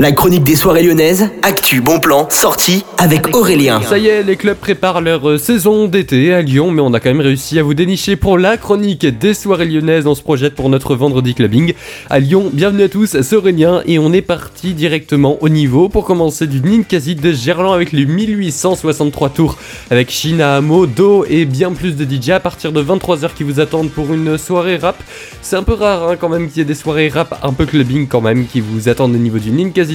La chronique des soirées lyonnaises, actu, bon plan, sortie avec Aurélien. Ça y est, les clubs préparent leur euh, saison d'été à Lyon, mais on a quand même réussi à vous dénicher pour la chronique des soirées lyonnaises. On se projette pour notre vendredi clubbing à Lyon. Bienvenue à tous, c'est Aurélien et on est parti directement au niveau pour commencer du Ninkasi de Gerland avec les 1863 tours avec Shina Amo, Do et bien plus de DJ à partir de 23h qui vous attendent pour une soirée rap. C'est un peu rare hein, quand même qu'il y ait des soirées rap un peu clubbing quand même qui vous attendent au niveau du Ninkasi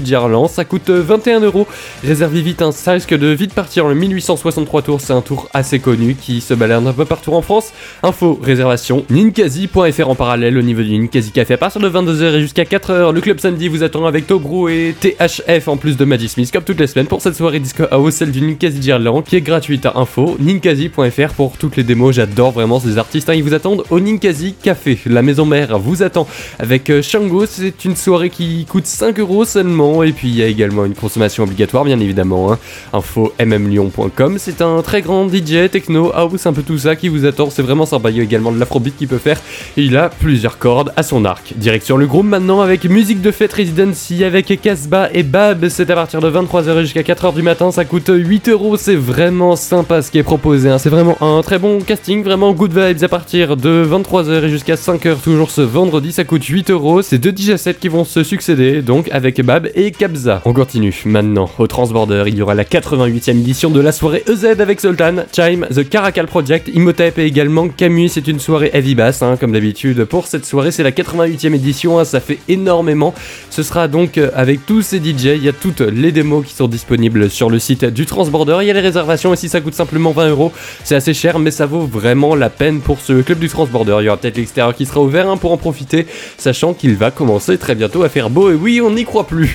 Ça coûte 21 euh, euros. Réservez vite, un ça risque de vite partir. Le 1863 tours, c'est un tour assez connu qui se balade un peu partout en France. Info, réservation, ninkasi.fr en parallèle au niveau du Ninkasi Café à partir de 22h et jusqu'à 4h. Le club samedi vous attend avec Tobrou et THF en plus de Magic Smith comme toutes les semaines pour cette soirée disco house, celle du Ninkasi Gerland qui est gratuite à info, ninkasi.fr pour toutes les démos. J'adore vraiment ces artistes. Hein. Ils vous attendent au Ninkasi Café. La maison mère vous attend avec euh, Shango. C'est une soirée qui coûte 5 euros seulement et puis il y a également une consommation obligatoire, bien évidemment. Hein. Info mmlyon.com. C'est un très grand DJ, techno, house, un peu tout ça qui vous attend. C'est vraiment sympa. Il y a également de l'afrobeat qu'il peut faire. Et il a plusieurs cordes à son arc. Direction le groupe maintenant avec musique de fête Residency avec Casbah et Bab. C'est à partir de 23h jusqu'à 4h du matin. Ça coûte 8 euros. C'est vraiment sympa ce qui est proposé. Hein. C'est vraiment un très bon casting, vraiment good vibes à partir de 23h et jusqu'à 5h toujours ce vendredi. Ça coûte 8 euros. C'est deux DJ sets qui vont se succéder donc avec Bab et Kabza. On continue maintenant au Transborder, il y aura la 88e édition de la soirée EZ avec Sultan, Chime, The Caracal Project, Imhotep et également Camus. C'est une soirée heavy bass, hein, comme d'habitude. Pour cette soirée, c'est la 88e édition, hein, ça fait énormément. Ce sera donc euh, avec tous ces DJ, il y a toutes les démos qui sont disponibles sur le site du Transborder. Il y a les réservations et si ça coûte simplement 20 euros, c'est assez cher, mais ça vaut vraiment la peine pour ce club du Transborder. Il y aura peut-être l'extérieur qui sera ouvert hein, pour en profiter, sachant qu'il va commencer très bientôt à faire beau. Et oui, on n'y croit plus.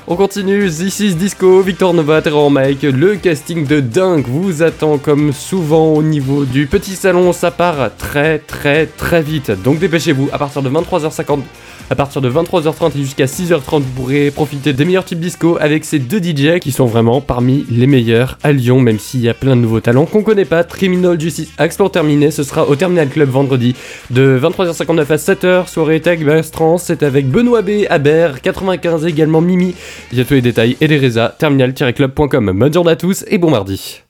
On continue, This is Disco, Victor Nova, Terror Mike, le casting de dingue vous attend comme souvent au niveau du petit salon, ça part très très très vite, donc dépêchez-vous, à partir de 23h50 à partir de 23h30 et jusqu'à 6h30, vous pourrez profiter des meilleurs types disco avec ces deux DJ qui sont vraiment parmi les meilleurs à Lyon, même s'il y a plein de nouveaux talents qu'on connaît pas. Criminal Justice Axe pour terminer, ce sera au Terminal Club vendredi de 23h59 à 7h. Soirée Bass Trans, c'est avec Benoît B, Aber, 95 également Mimi. Il y tous les détails et les résas, terminal-club.com. Bonne journée à tous et bon mardi.